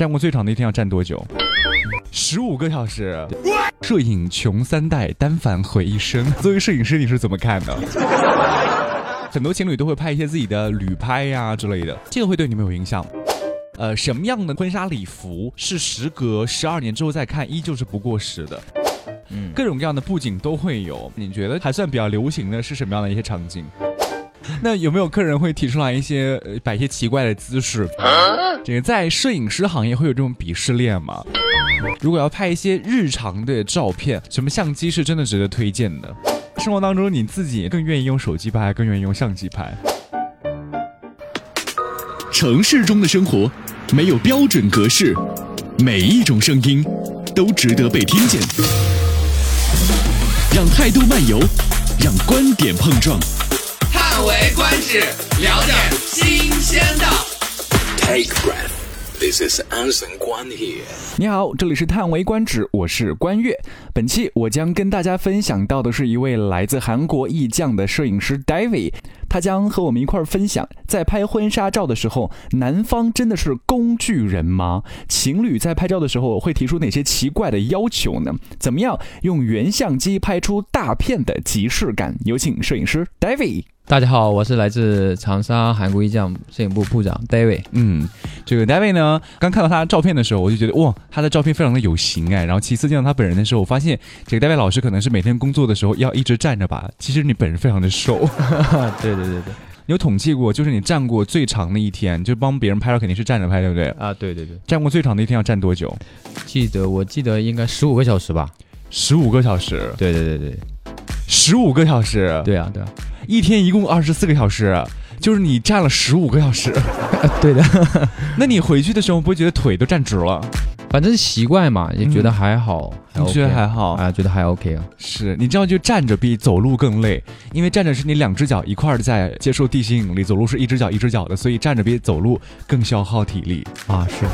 站过最长的一天要站多久？十五个小时。摄影穷三代，单反毁一生。作为摄影师，你是怎么看的？很多情侣都会拍一些自己的旅拍呀之类的，这个会对你们有影响？呃，什么样的婚纱礼服是时隔十二年之后再看依旧是不过时的？嗯，各种各样的布景都会有。你觉得还算比较流行的是什么样的一些场景？那有没有客人会提出来一些呃摆一些奇怪的姿势？这个在摄影师行业会有这种鄙视链吗？如果要拍一些日常的照片，什么相机是真的值得推荐的？生活当中你自己更愿意用手机拍，更愿意用相机拍？城市中的生活没有标准格式，每一种声音都值得被听见。让态度漫游，让观点碰撞。叹为观止，聊点新鲜的。Take breath. This is Anson Guan here。你好，这里是叹为观止，我是关悦。本期我将跟大家分享到的是一位来自韩国艺匠的摄影师 David，他将和我们一块儿分享，在拍婚纱照的时候，男方真的是工具人吗？情侣在拍照的时候会提出哪些奇怪的要求呢？怎么样用原相机拍出大片的即视感？有请摄影师 David。大家好，我是来自长沙韩国艺匠摄影部部长 David。嗯，这个 David 呢，刚看到他照片的时候，我就觉得哇，他的照片非常的有型哎。然后其次见到他本人的时候，我发现这个 David 老师可能是每天工作的时候要一直站着吧。其实你本人非常的瘦。对对对对，有统计过，就是你站过最长的一天，就帮别人拍照肯定是站着拍，对不对？啊，对对对，站过最长的一天要站多久？记得我记得应该十五个小时吧。十五个小时。对对对对，十五个小时。对啊对啊。一天一共二十四个小时，就是你站了十五个小时。对的，那你回去的时候不会觉得腿都站直了？反正习惯嘛，也觉得还好。你觉得还好啊？觉得还 OK 啊？是你知道，就站着比走路更累，因为站着是你两只脚一块儿在接受地心引力，走路是一只脚一只脚的，所以站着比走路更消耗体力啊。是。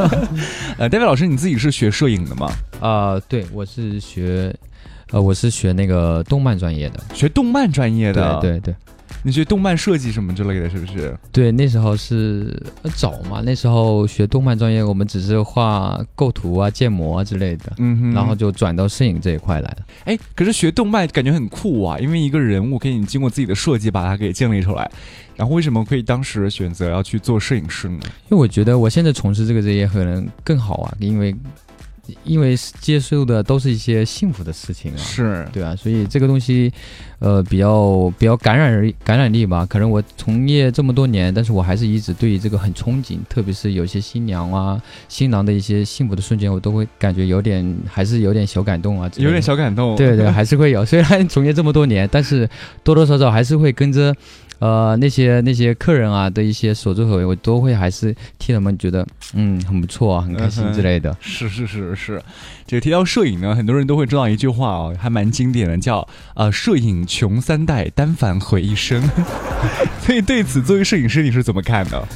呃，戴维老师，你自己是学摄影的吗？啊，对，我是学。呃，我是学那个动漫专业的，学动漫专业的，对对对，你学动漫设计什么之类的是不是？对，那时候是早嘛，那时候学动漫专业，我们只是画构图啊、建模啊之类的，嗯哼，然后就转到摄影这一块来了。哎，可是学动漫感觉很酷啊，因为一个人物可以经过自己的设计把它给建立出来，然后为什么可以当时选择要去做摄影师呢？因为我觉得我现在从事这个职业可能更好啊，因为。因为接受的都是一些幸福的事情啊，是。对啊，所以这个东西，呃，比较比较感染力感染力吧。可能我从业这么多年，但是我还是一直对于这个很憧憬，特别是有些新娘啊、新郎的一些幸福的瞬间，我都会感觉有点，还是有点小感动啊，有点小感动。对对，还是会有。虽然从业这么多年，但是多多少少还是会跟着。呃，那些那些客人啊的一些所作所为，我都会还是替他们觉得，嗯，很不错啊，很开心之类的。是是是是，这个提到摄影呢，很多人都会知道一句话哦，还蛮经典的，叫呃，摄影穷三代，单反毁一生。所以对此，作为摄影师，你是怎么看的？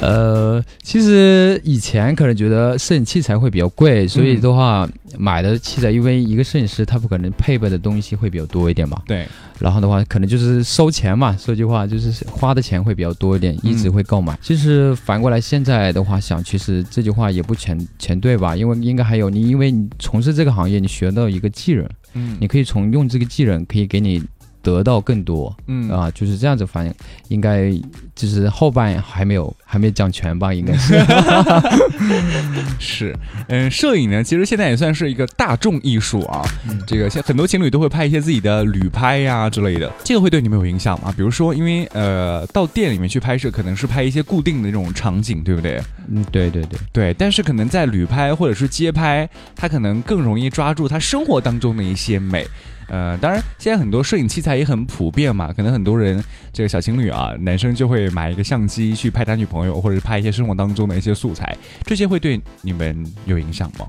呃，其实以前可能觉得摄影器材会比较贵，所以的话买的器材，因为一个摄影师他不可能配备的东西会比较多一点嘛。对。然后的话，可能就是收钱嘛，说句话就是花的钱会比较多一点，一直会购买。其实反过来现在的话想，其实这句话也不全全对吧？因为应该还有你，因为你从事这个行业，你学到一个技能，嗯，你可以从用这个技能可以给你。得到更多，嗯。啊，就是这样子，反正应该就是后半还没有还没讲全吧，应该。是。是，嗯，摄影呢，其实现在也算是一个大众艺术啊，这个像很多情侣都会拍一些自己的旅拍呀之类的，这个会对你们有影响吗？比如说，因为呃，到店里面去拍摄，可能是拍一些固定的那种场景，对不对？嗯，对对对。对，但是可能在旅拍或者是街拍，他可能更容易抓住他生活当中的一些美。呃，当然，现在很多摄影器材也很普遍嘛，可能很多人这个小情侣啊，男生就会买一个相机去拍他女朋友，或者是拍一些生活当中的一些素材，这些会对你们有影响吗？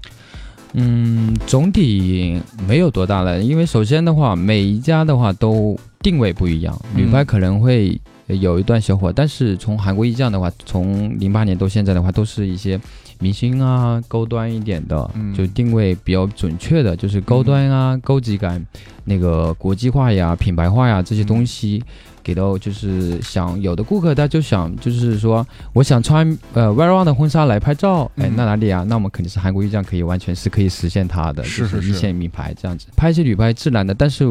嗯，总体没有多大的，因为首先的话，每一家的话都定位不一样，旅拍可能会有一段小火，但是从韩国艺匠的话，从零八年到现在的话，都是一些。明星啊，高端一点的，就定位比较准确的，就是高端啊，高级感，那个国际化呀、品牌化呀这些东西，给到就是想有的顾客他就想就是说我想穿呃 Very One 的婚纱来拍照，哎嗯，那哪里啊？那我们肯定是韩国艺匠可以完全是可以实现它的，是是就是一线名牌这样子，拍一些旅拍自然的，但是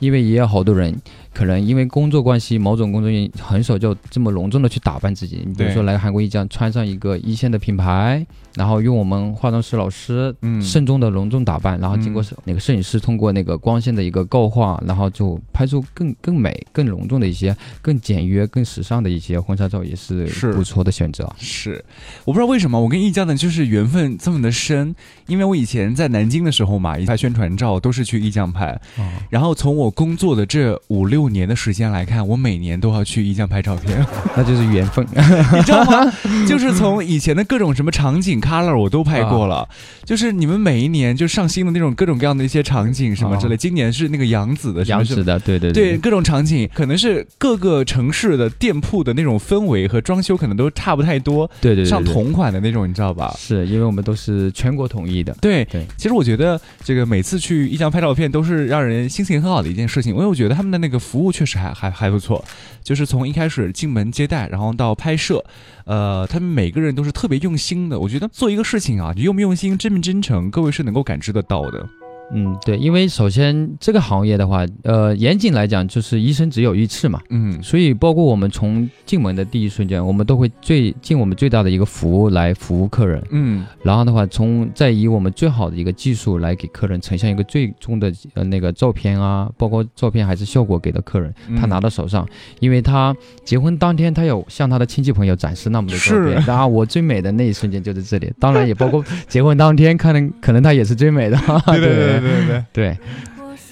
因为也有好多人。可能因为工作关系，某种工作原因，很少就这么隆重的去打扮自己。你比如说来韩国艺匠，穿上一个一线的品牌，然后用我们化妆师老师嗯慎重的隆重打扮，然后经过那个摄影师通过那个光线的一个构画，然后就拍出更更美、更隆重的一些、更简约、更时尚的一些婚纱照，也是是不错的选择。是，我不知道为什么我跟艺匠呢就是缘分这么的深，因为我以前在南京的时候嘛，一拍宣传照都是去艺匠拍，哦，然后从我工作的这五六年的时间来看，我每年都要去艺匠拍照片，那就是缘分。你知道吗？就是从以前的各种什么场景 color 我都拍过了，就是你们每一年就上新的那种各种各样的一些场景什么之类，今年是那个杨紫的。杨紫的，对对对各种场景，可能是各个城市的店铺的那种氛围和装修可能都差不太多，对对对，上对同款的那种，你知道吧？是因为我们都是全国统一的。对对其实我觉得这个每次去一江拍照片都是让人心情很好的一件事情，因为我觉得他们的那个服务确实还还还不错，就是从一开始进门接待，然后到拍摄，呃，他们每个人都是特别用心的。我觉得做一个事情啊，你用不用心，真不真诚，各位是能够感知得到的。嗯，对，因为首先这个行业的话，呃，严谨来讲就是一生只有一次嘛，嗯，所以包括我们从进门的第一瞬间，我们都会最尽我们最大的一个服务来服务客人，嗯，然后的话，从再以我们最好的一个技术来给客人呈现一个最终的呃那个照片啊，包括照片还是效果给到客人，他拿到手上，因为他结婚当天他有向他的亲戚朋友展示那么多照片，然后，我最美的那一瞬间就在这里，当然也包括结婚当天，可能可能他也是最美的，对对对对对对，对，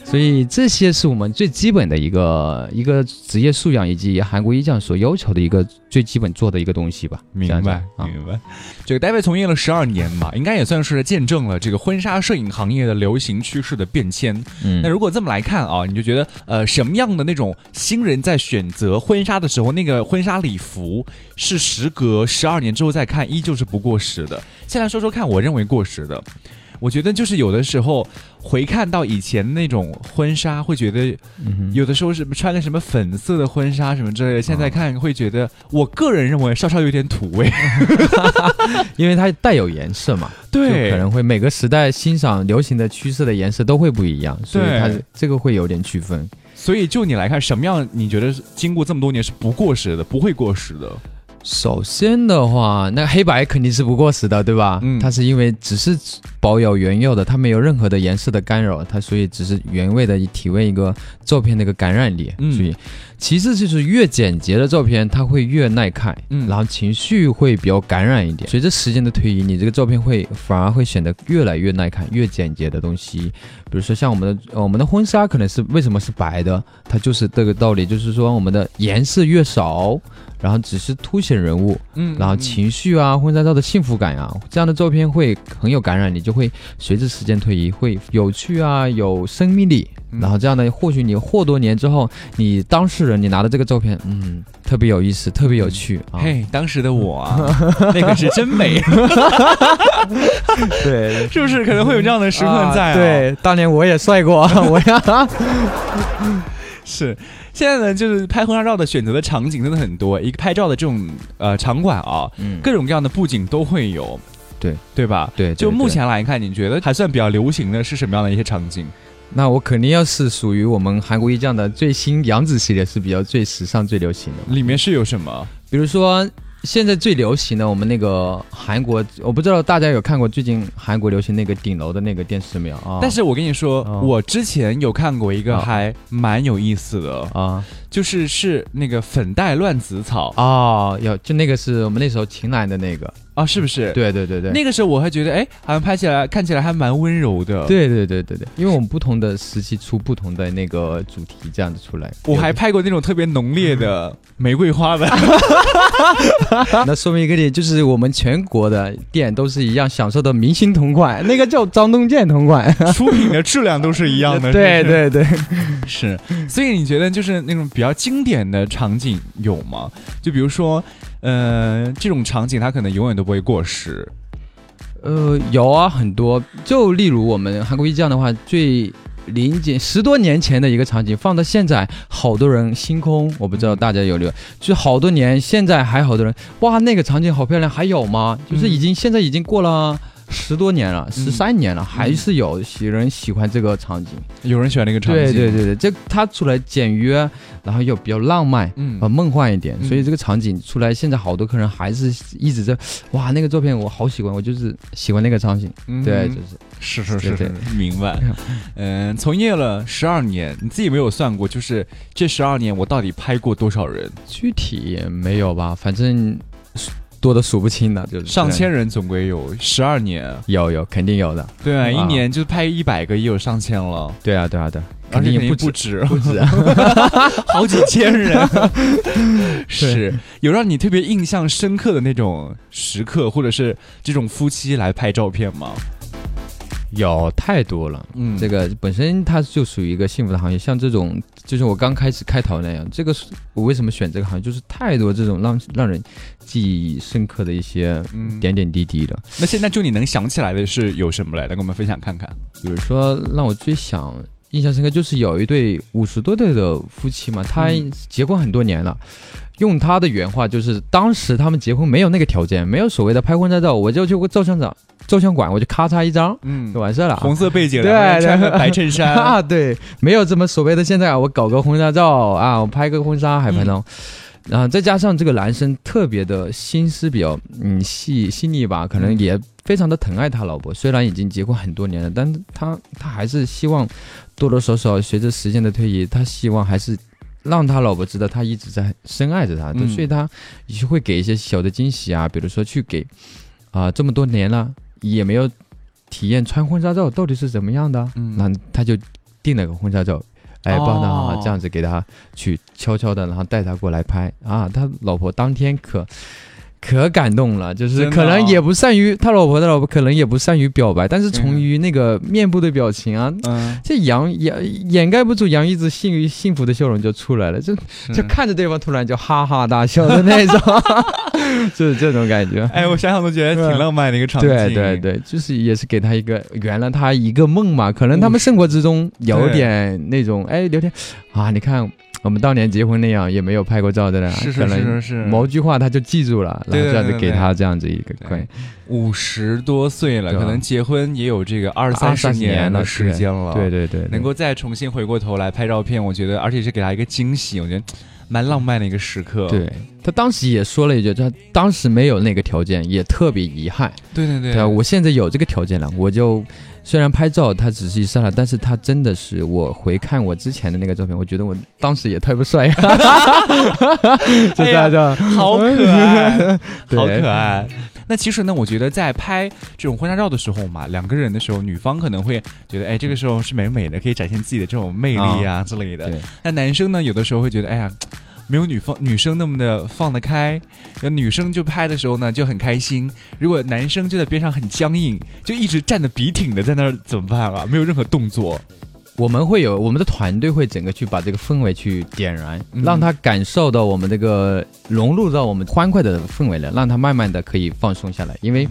所以这些是我们最基本的一个一个职业素养以及韩国艺匠所要求的一个最基本做的一个东西吧。明白啊，明白。这个 David 从业了十二年嘛，应该也算是见证了这个婚纱摄影行业的流行趋势的变迁。嗯那如果这么来看啊，你就觉得呃，什么样的那种新人在选择婚纱的时候，那个婚纱礼服是时隔十二年之后再看，依旧是不过时的。先来说说看，我认为过时的。我觉得就是有的时候回看到以前那种婚纱，会觉得嗯有的时候是穿个什么粉色的婚纱什么之类的，现在看会觉得，我个人认为稍稍有点土味。因为它带有颜色嘛，对可能会每个时代欣赏流行的趋势的颜色都会不一样，所以它这个会有点区分。所以就你来看，什么样你觉得经过这么多年是不过时的，不会过时的？首先的话，那黑白肯定是不过时的，对吧？嗯它是因为只是保有原有的，它没有任何的颜色的干扰，它所以只是原味的体味一个照片的一个感染力。嗯所以，其次就是越简洁的照片，它会越耐看，嗯然后情绪会比较感染一点。随着时间的推移，你这个照片会反而会显得越来越耐看，越简洁的东西。比如说像我们的呃我们的婚纱可能是为什么是白的，它就是这个道理，就是说我们的颜色越少，然后只是凸显人物，嗯然后情绪啊，婚纱照的幸福感啊，这样的照片会很有感染力，就会随着时间推移会有趣啊，有生命力。嗯然后这样呢，或许你或多年之后，你当事人你拿的这个照片，嗯，特别有意思，特别有趣啊。嘿，当时的我啊，那个是真美，对，是不是？可能会有这样的时刻在、啊对，当年我也帅过，我呀，是。现在呢，就是拍婚纱照的选择的场景真的很多，一个拍照的这种呃场馆啊，嗯，各种各样的布景都会有，对对吧？对，对就目前来看，你觉得还算比较流行的是什么样的一些场景？那我肯定要是属于我们韩国艺匠的最新杨紫系列是比较最时尚、最流行的。里面是有什么？比如说现在最流行的，我们那个韩国，我不知道大家有看过最近韩国流行那个顶楼的那个电视没有啊？但是我跟你说，哦我之前有看过一个哦还蛮有意思的，啊就是是那个粉黛乱子草哦，有就那个是我们那时候秦岚的那个，啊，是不是？，对对对对，那个时候我还觉得，哎，好像拍起来看起来还蛮温柔的。，对对对对对，因为我们不同的时期出不同的那个主题，这样子出来。我还拍过那种特别浓烈的玫瑰花的。那说明一个点，就是我们全国的店都是一样享受的明星同款，那个叫张东健同款。出品的质量都是一样的。对对对，是，所以你觉得就是那种比较经典的场景有吗？就比如说，呃，这种场景它可能永远都不会过时。呃，有啊，很多。就例如我们韩国艺匠的话，最零几十多年前的一个场景，放到现在，好多人星空，我不知道大家有没有，就好多年，现在还好多人，哇，那个场景好漂亮，还有吗？就是已经现在已经过了。十多年了，十三年了，还是有些人喜欢这个场景。有人喜欢那个场景。对对对对，这它出来简约，然后又比较浪漫，嗯，梦幻一点，所以这个场景出来，现在好多客人还是一直在，哇，那个照片我好喜欢，我就是喜欢那个场景。对，就是是是是，明白。嗯，从业了十二年，你自己没有算过，就是这十二年我到底拍过多少人？具体没有吧，反正。多的数不清的，就是上千人，总归有十二年，有有肯定有的。对啊，一年就拍一百个，也有上千了。对啊，对啊，对，肯定不不止不止，好几千人。是有让你特别印象深刻的那种时刻，或者是这种夫妻来拍照片吗？有太多了，嗯，这个本身它就属于一个幸福的行业，像这种就是我刚开始开头那样，这个是我为什么选这个行业，就是太多这种让让人记忆深刻的一些点点滴滴了。那现在就你能想起来的是有什么来？来跟我们分享看看。比如说让我最想印象深刻，就是有一对五十多岁的夫妻嘛，他结婚很多年了，用他的原话就是，当时他们结婚没有那个条件，没有所谓的拍婚纱照，我就去照相馆。照相馆，我就咔嚓一张，嗯，就完事了。红色背景，对，穿个白衬衫 啊，对，没有这么所谓的现在我搞个婚纱照啊，我拍个婚纱还拍到，然后再加上这个男生特别的心思比较嗯细细腻吧，可能也非常的疼爱他老婆。虽然已经结婚很多年了，但他他还是希望多多少少随着时间的推移，他希望还是让他老婆知道他一直在深爱着他，所以他也会给一些小的惊喜啊，比如说去给啊这么多年了。也没有体验穿婚纱照到底是怎么样的，嗯，那他就订了个婚纱照，哎，帮他这样子给他去悄悄的，然后带他过来拍。啊，他老婆当天可。可感动了，就是可能也不善于他老婆的老婆可能也不善于表白，但是从于那个面部的表情啊，这杨掩掩盖不住杨一直幸幸福的笑容就出来了，就 就看着对方突然就哈哈大笑的那种，就是这种感觉。哎，我想想都觉得挺浪漫的一个场景。对对对，就是也是给他一个圆了他一个梦嘛，可能他们生活之中有点那种哎聊天啊，你看。我们当年结婚那样也没有拍过照的呢，是是是是，某句话他就记住了，然后这样子给他这样子一个关，五十多岁了，可能结婚也有这个二三十年的时间了，对对对，能够再重新回过头来拍照片，我觉得而且是给他一个惊喜，我觉得蛮浪漫的一个时刻。对他当时也说了一句，他当时没有那个条件，也特别遗憾。对对对，对我现在有这个条件了，我就。虽然拍照他只是一刹那，但是他真的是我回看我之前的那个照片，我觉得我当时也太不帅了，就这样，好可爱，好可爱。那其实呢，我觉得在拍这种婚纱照的时候嘛，两个人的时候，女方可能会觉得，哎，这个时候是美美的，可以展现自己的这种魅力啊之类的。那男生呢，有的时候会觉得，哎呀。没有女方女生那么的放得开，那女生就拍的时候呢就很开心。如果男生就在边上很僵硬，就一直站得笔挺的在那儿怎么办啊？没有任何动作。我们会有我们的团队会整个去把这个氛围去点燃，让他感受到我们这个融入到我们欢快的氛围了，让他慢慢的可以放松下来。因为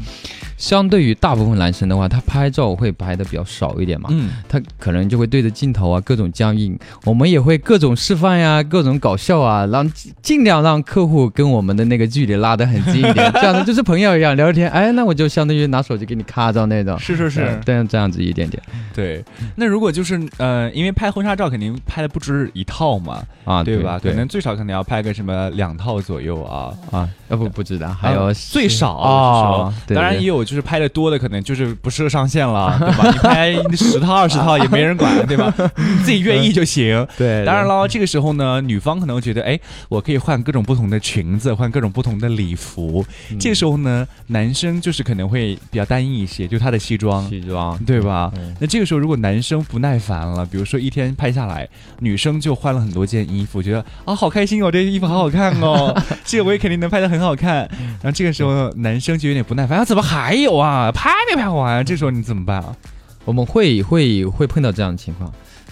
相对于大部分男生的话，他拍照会拍的比较少一点嘛，嗯，他可能就会对着镜头啊各种僵硬。我们也会各种示范呀，各种搞笑啊，让尽量让客户跟我们的那个距离拉得很近一点，这样子就是朋友一样聊天。哎，那我就相当于拿手机给你咔照那种，是是是，这样这样子一点点。对，那如果就是。呃，因为拍婚纱照肯定拍的不止一套嘛，啊，对吧？可能最少可能要拍个什么两套左右啊啊，要不不知道，还有最少啊，当然也有就是拍的多的，可能就是不适合上限了，对吧？你拍十套二十套也没人管，对吧？自己愿意就行。对，当然了，这个时候呢，女方可能会觉得，哎，我可以换各种不同的裙子，换各种不同的礼服。这个时候呢，男生就是可能会比较单一一些，就他的西装，西装，对吧？那这个时候如果男生不耐烦。了，比如说一天拍下来，女生就换了很多件衣服，觉得啊好开心哦，这个衣服好好看哦，这个我也肯定能拍的很好看。然后这个时候男生就有点不耐烦，啊怎么还有啊？拍没拍完？这时候你怎么办啊？我们会会会碰到这样的情况，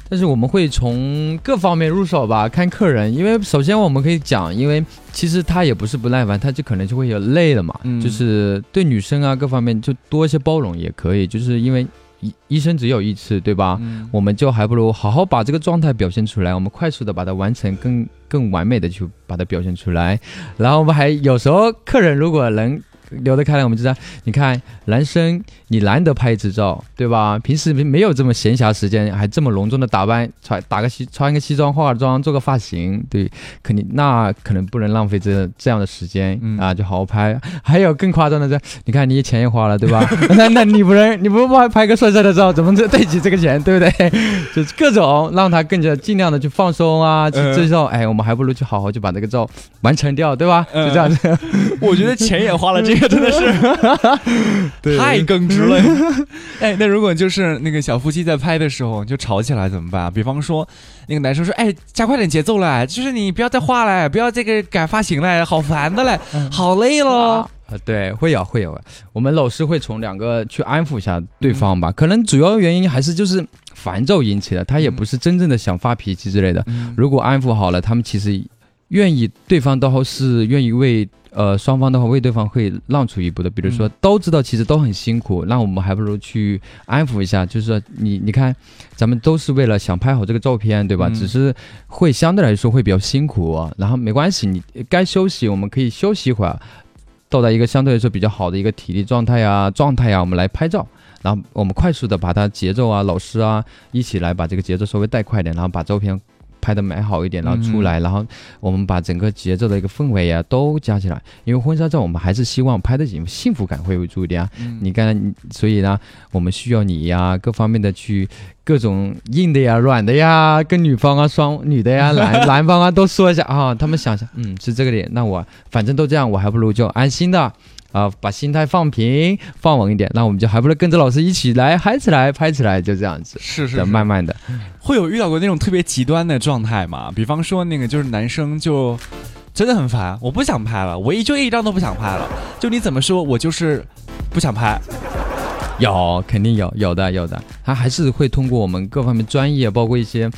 但是我们会从各方面入手吧，看客人。因为首先我们可以讲，因为其实他也不是不耐烦，他就可能就会有累了嘛，就是对女生啊各方面就多一些包容也可以，就是因为。一一生只有一次，对吧？嗯我们就还不如好好把这个状态表现出来，我们快速的把它完成，更更完美的去把它表现出来。然后我们还有时候客人如果能留得开来，我们就这样，你看男生你难得拍一次照，对吧？平时没没有这么闲暇时间，还这么隆重的打扮，穿打个西穿个西装，化个妆，做个发型，对，肯定那可能不能浪费这这样的时间、嗯啊，就好好拍。还有更夸张的是，你看你钱也花了，对吧？那那你不能你不拍拍个帅帅的照，怎么对对起这个钱，对不对？就是各种让他更加尽量的去放松啊，去嗯这时候，哎，我们还不如去好好去把这个照完成掉，对吧？就这样子。我觉得钱也花了，这个真的是 太耿直了。哎，那如果就是那个小夫妻在拍的时候就吵起来怎么办？比方说，那个男生说：“哎，加快点节奏了，就是你不要再画了，不要这个改发型了，好烦的嘞，好累了。啊，对，会有会有，我们老师会从两个去安抚一下对方吧，可能主要原因还是就是烦躁引起的，他也不是真正的想发脾气之类的。嗯如果安抚好了，他们其实愿意，对方都是愿意为呃双方的话为对方会让出一步的。比如说嗯都知道其实都很辛苦，那我们还不如去安抚一下，就是说你你看，咱们都是为了想拍好这个照片，对吧？嗯只是会相对来说会比较辛苦、啊，然后没关系，你该休息我们可以休息一会儿。到达一个相对来说比较好的一个体力状态呀、状态呀，我们来拍照，然后我们快速的把它节奏啊、老师啊一起来把这个节奏稍微带快一点，然后把照片拍的蛮好一点，然后出来，然后我们把整个节奏的一个氛围啊都加起来。因为婚纱照我们还是希望拍的幸幸福感会为主一点啊。嗯你刚才所以呢，我们需要你呀，各方面的去各种硬的呀、软的呀，跟女方啊、双女的呀、男男方啊都说一下啊，他们想想，嗯，是这个点，那我反正都这样，我还不如就安心的。啊，把心态放平、放稳一点，那我们就还不如跟着老师一起来嗨起来、拍起来，就这样子，是是是慢慢的。会有遇到过那种特别极端的状态吗？比方说那个就是男生就真的很烦，我不想拍了，我一就一张都不想拍了，就你怎么说我就是不想拍。有，肯定有，有的，有的。他还是会通过我们各方面专业，包括一些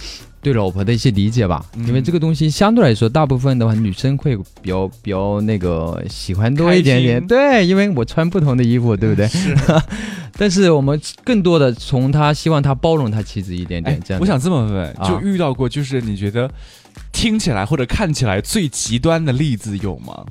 对老婆的一些理解吧。嗯因为这个东西相对来说，大部分的话，女生会比较比较那个喜欢多一点点。对，因为我穿不同的衣服，对不对？是，但是我们更多的从他希望他包容他妻子一点哎点，这样。我想这么问，啊就遇到过就是你觉得听起来或者看起来最极端的例子有吗？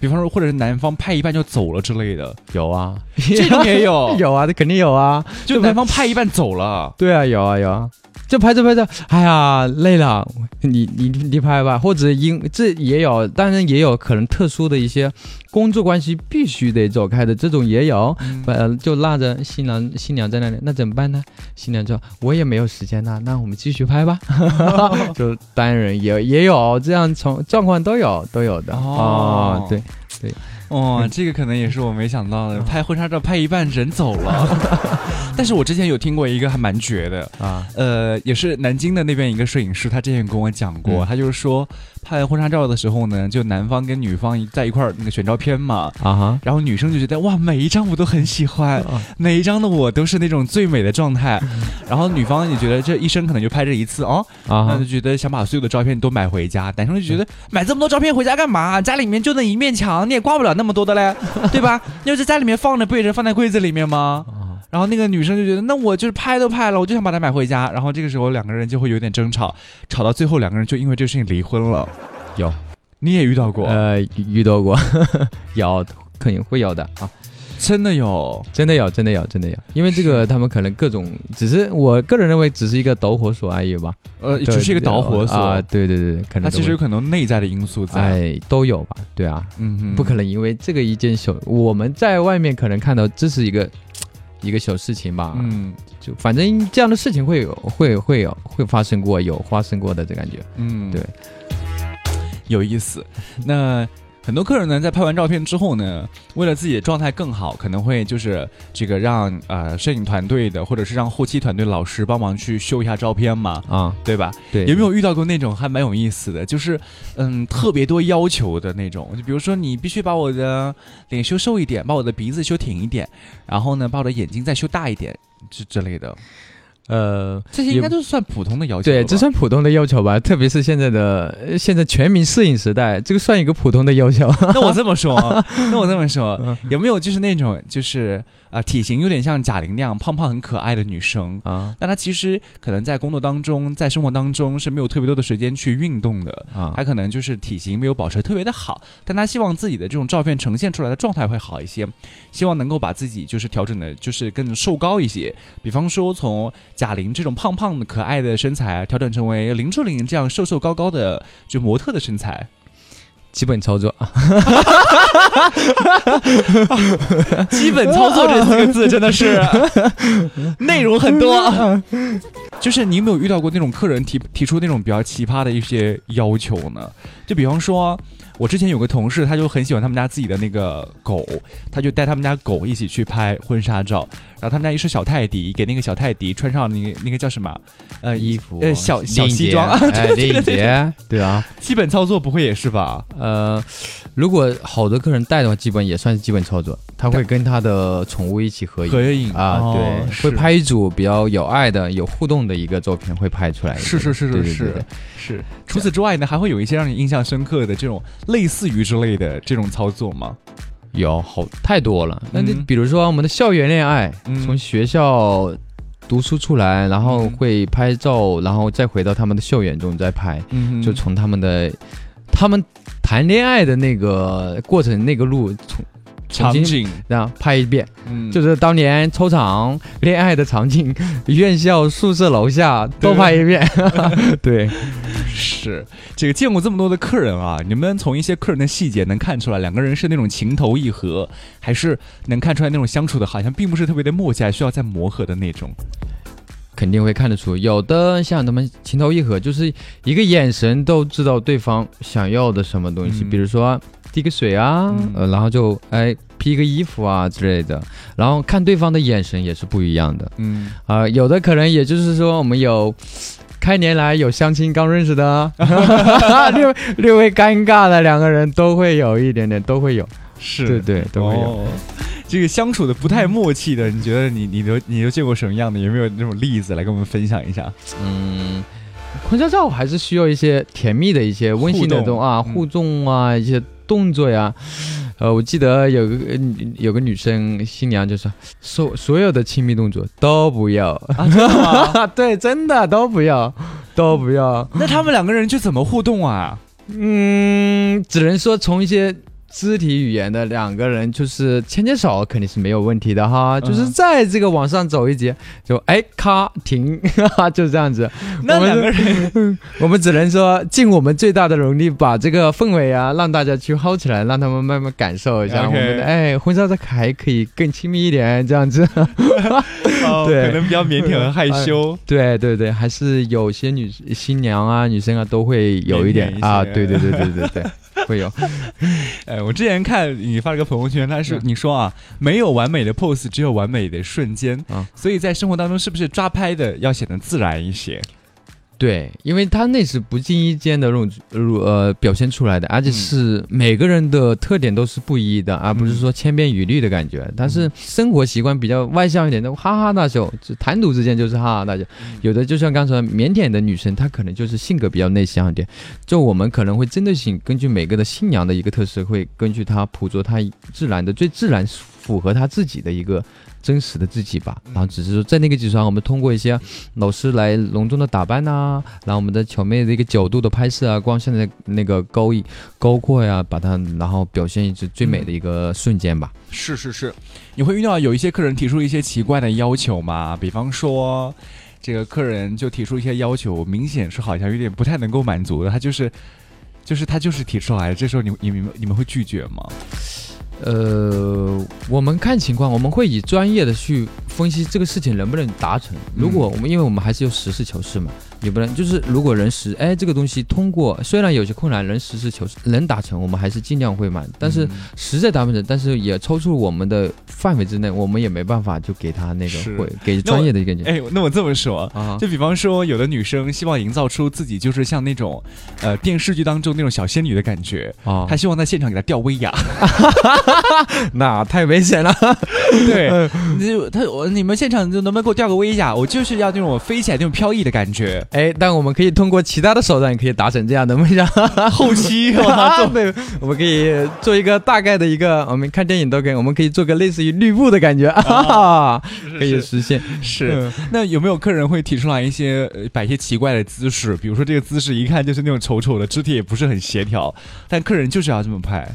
比方说，或者是男方拍一半就走了之类的，有啊，这种也有，有啊，这肯定有啊。就男方拍一半走了。对啊，有啊有啊，就拍着拍着，哎呀累了，你你你拍吧，或者因这也有，当然也有可能特殊的一些工作关系必须得走开的这种也有，嗯。呃，就拉着新郎新娘在那里，那怎么办呢？新娘说我也没有时间呐，那我们继续拍吧，就单人也也有这样从状况都有都有的。哦。对，对，哦，这个可能也是我没想到的，拍婚纱照拍一半人走了。但是我之前有听过一个还蛮绝的，啊。呃，也是南京的那边一个摄影师，他之前跟我讲过，嗯。他就是说拍婚纱照的时候呢，就男方跟女方在一块儿那个选照片嘛，啊哈。然后女生就觉得哇，每一张我都很喜欢，啊每一张的我都是那种最美的状态，然后女方也觉得这一生可能就拍这一次哦，啊就觉得想把所有的照片都买回家，男生就觉得买这么多照片回家干嘛？家里面就那一面墙，你也挂不了那么多的嘞，对吧？你 要在家里面放着，不也是放在柜子里面吗？啊然后那个女生就觉得，那我就是拍都拍了，我就想把它买回家。然后这个时候两个人就会有点争吵，吵到最后两个人就因为这个事情离婚了。有。你也遇到过？呃，遇到过，有肯定会有的啊，真的有。真的有，真的有，真的有，因为这个他们可能各种，只是我个人认为只是一个导火索而已吧，呃，对只是一个导火索，啊，对对对，可能它其实有可能内在的因素在。哎都有吧，对啊，嗯哼，不可能因为这个一件小，我们在外面可能看到这是一个一个小事情吧，嗯。就反正这样的事情会有，会会有会发生过，有发生过的这感觉，嗯，对，有意思。那很多客人呢，在拍完照片之后呢，为了自己的状态更好，可能会就是这个让呃摄影团队的，或者是让后期团队老师帮忙去修一下照片嘛，啊，对吧？对，有没有遇到过那种还蛮有意思的，就是嗯特别多要求的那种？就比如说你必须把我的脸修瘦一点，把我的鼻子修挺一点，然后呢把我的眼睛再修大一点，之之类的。呃，这些应该都是算普通的要求对，吧。这算普通的要求吧？特别是现在的呃现在全民摄影时代，这个算一个普通的要求。那我这么说，那我这么说嗯，有没有就是那种就是啊、体型有点像贾玲那样胖胖很可爱的女生？啊但她其实可能在工作当中，在生活当中是没有特别多的时间去运动的，啊她可能就是体型没有保持特别的好，但她希望自己的这种照片呈现出来的状态会好一些，希望能够把自己就是调整的，就是更瘦高一些。比方说从贾玲这种胖胖的可爱的身材，调整成为林志玲这样瘦瘦高高的就模特的身材。基本操作啊，基本操作这四个字真的是 内容很多。就是你有没有遇到过那种客人提提出那种比较奇葩的一些要求呢？就比方说，我之前有个同事，他就很喜欢他们家自己的那个狗，他就带他们家狗一起去拍婚纱照。然后他们家一只小泰迪，给那个小泰迪穿上那个那个叫什么？呃，衣服呃小小西装，哎，领结，对啊，基本操作不会也是吧？呃，如果好的客人带的话，基本也算是基本操作。他会跟他的宠物一起合影合影啊，哦对，是会拍一组比较有爱的、有互动的一个作品，会拍出来。是是是是是对对对对是。除此之外呢，还会有一些让你印象深刻的这种类似于之类的这种操作吗？有好太多了。那就嗯比如说我们的校园恋爱，嗯从学校读书出来，然后嗯会拍照，然后再回到他们的校园中再拍，嗯就从他们的他们谈恋爱的那个过程那个路从场景，然后拍一遍。嗯就是当年操场恋爱的场景，院校宿舍楼下都拍一遍。对，是这个见过这么多的客人啊，你们从一些客人的细节能看出来，两个人是那种情投意合，还是能看出来那种相处的好像并不是特别的默契，还需要再磨合的那种？肯定会看得出，有的像他们情投意合，就是一个眼神都知道对方想要的什么东西，嗯。比如说递个水啊，嗯。呃，然后就哎披个衣服啊之类的，然后看对方的眼神也是不一样的。嗯，啊、有的可能也就是说我们有。开年来有相亲刚认识的，略略微尴尬的两个人都会有一点点，都会有，是。对对，都会有。哦这个相处的不太默契的，你觉得你你都你都见过什么样的？有没有那种例子来跟我们分享一下？嗯，婚纱照还是需要一些甜蜜的一些温馨的这种啊互动啊，一些动作呀。呃，我记得有个呃有个女生新娘就说，所所有的亲密动作都不要？对，真的都不要，都不要。那他们两个人就怎么互动啊？嗯，只能说从一些肢体语言的两个人，就是牵牵手肯定是没有问题的哈。就是嗯在这个往上走一节，就哎咔停，就这样子。那两个人 我们只能说尽我们最大的努力，把这个氛围啊，让大家去 hold 起来，让他们慢慢感受一下我们的哎婚纱照还可以更亲密一点，这样子。哦对可能比较腼腆和害羞。对对对，还是有些女新娘啊、女生啊都会有一点啊，对对对对对对，会有。哎，我之前看你发了个朋友圈，他是嗯你说啊，没有完美的 pose，只有完美的瞬间。啊所以在生活当中，是不是抓拍的要显得自然一些？对，因为他那是不经意间的那种呃表现出来的，而且是每个人的特点都是不一的，而不是说千篇一律的感觉。但是生活习惯比较外向一点的，哈哈大笑，就谈吐之间就是哈哈大笑。有的就像刚才腼腆的女生，她可能就是性格比较内向一点。就我们可能会针对性根据每个的新娘的一个特色，会根据她捕捉她自然的最自然符合他自己的一个。真实的自己吧，然后只是说在那个基础上，我们通过一些老师来隆重的打扮呐、然后我们的巧妹的一个角度的拍摄啊，光线的那个高一高阔呀，把它然后表现一直最美的一个瞬间吧。是是是，你会遇到有一些客人提出一些奇怪的要求吗？比方说，这个客人就提出一些要求，明显是好像有点不太能够满足的，他就是。就是他就是提出来的，这时候你你们你们会拒绝吗？呃，我们看情况，我们会以专业的去分析这个事情能不能达成。如果我们因为我们还是有实事求是嘛，也不能就是如果能实哎这个东西通过，虽然有些困难能实事求是能达成，我们还是尽量会满，但是嗯实在达不成，但是也超出我们的范围之内，我们也没办法就给他那个会给专业的一个哎，那我这么说。啊。就比方说，有的女生希望营造出自己就是像那种，呃，电视剧当中那种小仙女的感觉，啊她希望在现场给她吊威亚。那太危险了。对，就她我你们现场就能不能给我吊个威亚？我就是要那种飞起来那种飘逸的感觉。哎，但我们可以通过其他的手段，也可以达成这样的梦想。后期我啊，操，对，我们可以做一个大概的一个，我们看电影都可以，我们可以做个类似于绿布的感觉，啊，可以实现。是。那有没有客人会提出来一些呃摆一些奇怪的姿势？比如说这个姿势一看就是那种丑丑的，肢体也不是很协调，但客人就是要这么拍，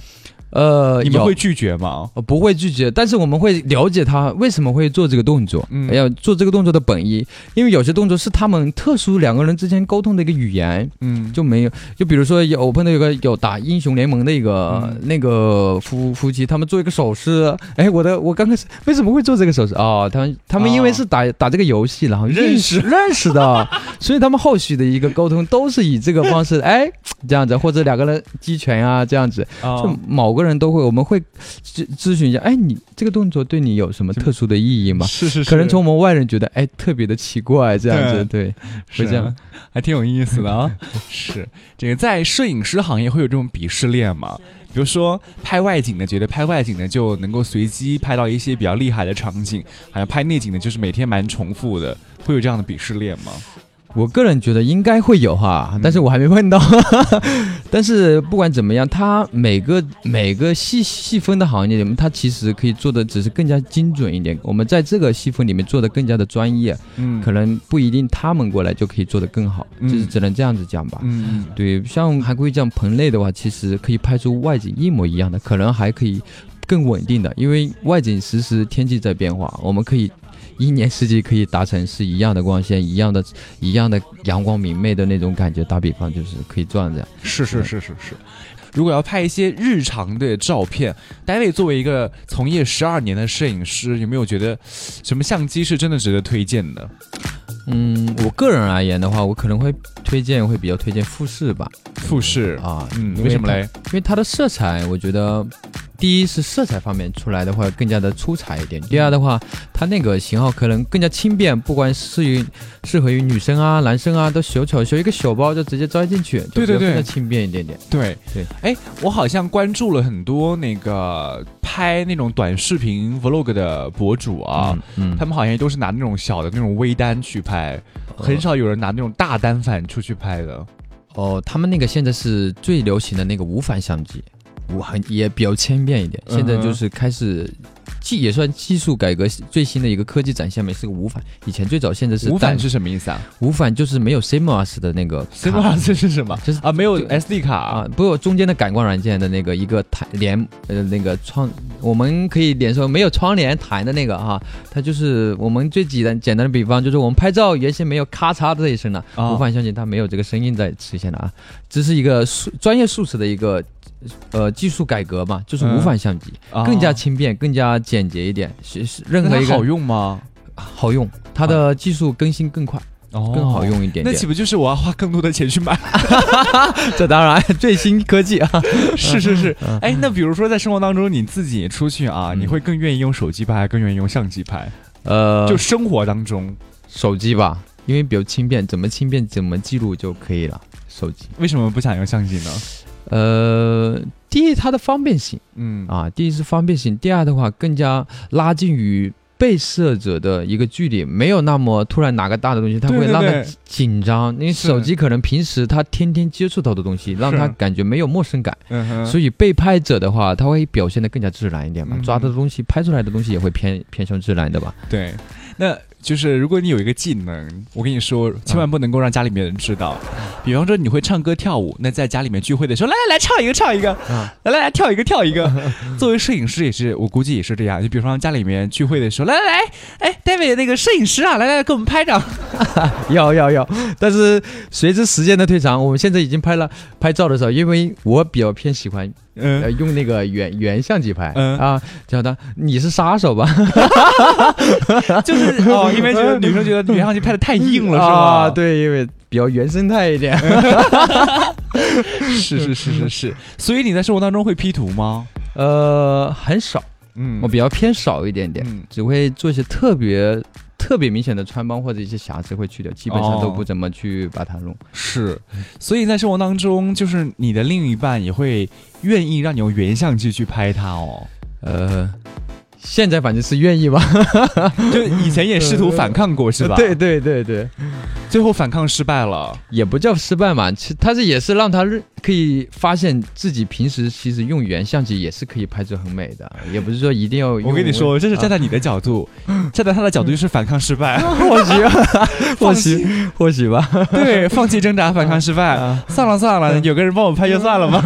呃，你们会拒绝吗？呃不会拒绝，但是我们会了解他为什么会做这个动作，嗯。要做这个动作的本意，因为有些动作是他们特殊两个人之间沟通的一个语言。嗯，就没有，就比如说有我碰到有个有打英雄联盟的一个、嗯。那个夫夫妻，他们做一个手势，哎，我的我刚开始为什么会做这个手势？哦，他们他们因为是打、打这个游戏，然后认识认识。的，所以他们后续的一个沟通都是以这个方式，哎，这样子，或者两个人击拳啊，这样子，啊就某个人都会，我们会咨咨询一下，哎，你这个动作对你有什么特殊的意义吗？是是是，可能从我们外人觉得，哎，特别的奇怪，这样子，对，是会这样，还挺有意思的啊。是这个在摄影师行业会有这种鄙视链吗？比如说拍外景的，觉得拍外景的就能够随机拍到一些比较厉害的场景，好像拍内景的就是每天蛮重复的，会有这样的鄙视链吗？我个人觉得应该会有哈，嗯但是我还没问到。但是不管怎么样，它每个每个细细分的行业里面，它其实可以做的只是更加精准一点。我们在这个细分里面做的更加的专业，嗯可能不一定他们过来就可以做得更好，嗯就是只能这样子讲吧。嗯对，像还可以这样棚内的话，其实可以拍出外景一模一样的，可能还可以更稳定的，因为外景实时天气在变化，我们可以一年四季可以达成是一样的光线，一样的、一样的阳光明媚的那种感觉。打比方就是可以这样。是是是是是。如果要拍一些日常的照片，David 作为一个从业十二年的摄影师，有没有觉得什么相机是真的值得推荐的？嗯，我个人而言的话，我可能会推荐会比较推荐富士吧。富士，啊，嗯，为什么嘞？因为它的色彩，我觉得第一是色彩方面出来的话更加的出彩一点，第二的话，它那个型号可能更加轻便，不管适于适合于女生啊、男生啊，都小巧，小一个小包就直接装进去，对对对更加轻便一点点。对对，哎，我好像关注了很多那个拍那种短视频 vlog 的博主啊，嗯，他们好像都是拿那种小的那种微单去拍，很少有人拿那种大单反出去拍的。哦，他们那个现在是最流行的那个无反相机，无很也比较千变一点。现在就是开始技也算技术改革最新的一个科技展现嘛，是个无反。以前最早现在是无反是什么意思啊无反就是没有 CMOS 的那个？CMOS 是什么？就是啊，没有 SD 卡啊，不过中间的感光软件的那个一个弹连呃那个窗，我们可以连说没有窗帘弹的那个哈，它就是我们最简单简单的比方，就是我们拍照原先没有咔嚓的这一声的，啊无反相机它没有这个声音在实现的啊，这是一个数专业术词的一个。呃，技术改革嘛，就是无反相机，啊更加轻便，更加简洁一点，是是任何一个好用吗？好用，它的技术更新更快，哦更好。用一点点那岂。不就是我要花更多的钱去买？这当然最新科技啊，是是是。哎，那比如说在生活当中你自己出去啊，嗯你会更愿意用手机拍，还更愿意用相机拍？呃，就生活当中，手机吧，因为比较轻便，怎么轻便怎么记录就可以了。手机，为什么不想用相机呢？呃，第一它的方便性。嗯。啊，第一是方便性，第二的话更加拉近与被摄者的一个距离，没有那么突然拿个大的东西，它会让他紧张。因为手机可能平时他天天接触到的东西，让他感觉没有陌生感，嗯，所以被拍者的话，他会表现得更加自然一点嘛，嗯。抓的东西拍出来的东西也会偏偏向自然的吧。对，那就是如果你有一个技能，我跟你说，千万不能够让家里面人知道。比方说你会唱歌跳舞，那在家里面聚会的时候，来来来唱一个唱一个，啊来来来跳一个跳一个。作为摄影师也是，我估计也是这样。就比方家里面聚会的时候，来来来，哎，David 那个摄影师啊，来来给我们拍张。要要要，但是随着时间的推长，我们现在已经拍了拍照的时候，因为我比较偏喜欢呃嗯，用那个原原相机拍，嗯啊，叫他你是杀手吧？就是哦，因为觉得女生觉得原相机拍的太硬了，是吧？啊，，对，因为比较原生态一点。是是是是是，所以你在生活当中会 P 图吗？呃，很少，嗯我比较偏少一点点，嗯只会做一些特别特别明显的穿帮或者一些瑕疵会去掉，基本上都哦不怎么去把它弄。是，所以在生活当中，就是你的另一半也会愿意让你用原相机去拍他哦。呃，现在反正是愿意吧，就以前也试图反抗过是吧？对，对对对，最后反抗失败了。也不叫失败嘛，其实他是也是让他可以发现自己平时其实用原相机也是可以拍出很美的，也不是说一定要。我跟你说，这是站啊在你的角度，站在他的角度就是反抗失败。或许或许或许吧，对，放弃挣扎，反抗失败。算了算了，有个人帮我拍就算了吧。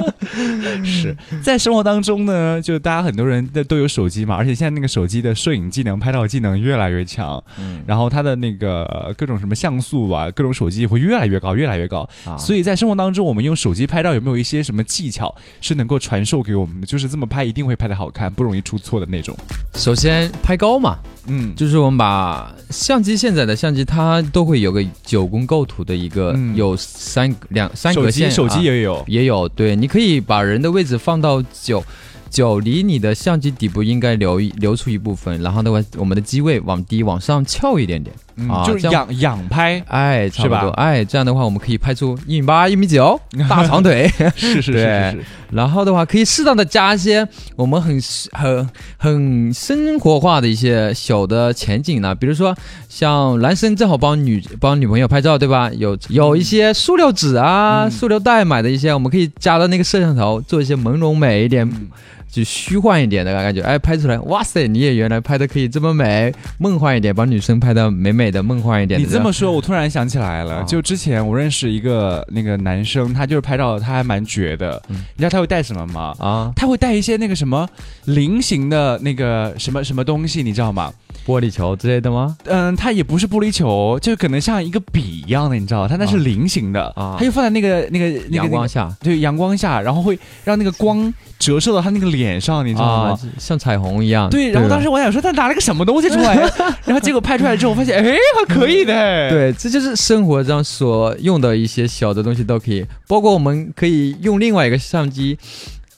是在生活当中呢，就大家很多人的都有手机嘛，而且现在那个手机的摄影技能、拍照技能越来越强，嗯然后他的那个呃各种什么像素啊，各种手机会越来越高，越来越高。啊所以在生活当中，我们用手机拍照有没有一些什么技巧是能够传授给我们的？就是这么拍一定会拍的好看，不容易出错的那种。首先拍高嘛，嗯，就是我们把相机现在的相机它都会有个九宫构图的一个，嗯有三两三手格线，机手机啊也有。也有，对，你可以把人的位置放到九。九离你的相机底部应该留一留出一部分，然后的话，我们的机位往低往上翘一点点，嗯啊就是仰仰拍，哎，差不是吧多，哎，这样的话我们可以拍出一米八、一米九 大长腿，是是是是是，然后的话可以适当的加一些我们很很很生活化的一些小的前景呢，比如说像男生正好帮女帮女朋友拍照，对吧？有有一些塑料纸啊、嗯。塑料袋买的一些，我们可以加到那个摄像头，做一些朦胧美一点。嗯就虚幻一点的感觉，哎，拍出来，哇塞，你也原来拍的可以这么美，梦幻一点，把女生拍的美美的，梦幻一点。你这么说，我突然想起来了，啊就之前我认识一个那个男生，他就是拍照，他还蛮绝的。嗯你知道他会带什么吗？啊，他会带一些那个什么菱形的那个什么什么东西，你知道吗？玻璃球之类的吗？嗯，它也不是玻璃球，就可能像一个笔一样的，你知道，它那是啊菱形的，啊它就放在那个那个那个阳光下对阳光下，然后会让那个光折射到他那个脸上，你知道吗？啊，像彩虹一样。对，然后当时我想说他拿了个什么东西出来，然后结果拍出来之后发现，哎，还可以的，，对，这就是生活中所用的一些小的东西都可以，包括我们可以用另外一个相机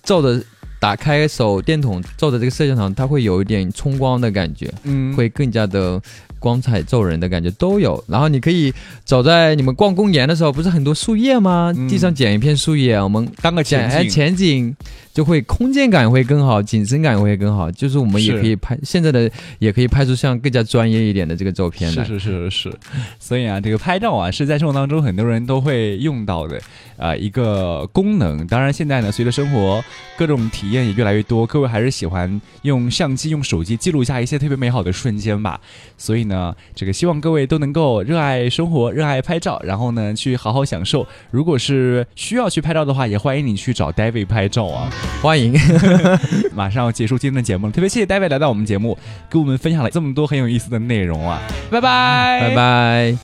照着。打开手电筒照着这个摄像头，它会有一点冲光的感觉，嗯，会更加的光彩照人的感觉都有。然后你可以走在你们逛公园的时候，不是很多树叶吗？嗯地上捡一片树叶，我们当个前哎前景，前景就会空间感会更好，景深感会更好。就是我们也可以拍现在的也可以拍出像更加专业一点的这个照片来。是是是是，所以啊，这个拍照啊，是在生活当中很多人都会用到的啊、一个功能。当然，现在呢，随着生活各种体验也越来越多，各位还是喜欢用相机、用手机记录下一些特别美好的瞬间吧。所以呢，这个希望各位都能够热爱生活，热爱拍照，然后呢，去好好享受。如果是需要去拍照的话，也欢迎你去找 David 拍照啊。欢迎，马上要结束今天的节目了，特别谢谢 David 来到我们节目，给我们分享了这么多很有意思的内容啊！拜拜，拜拜。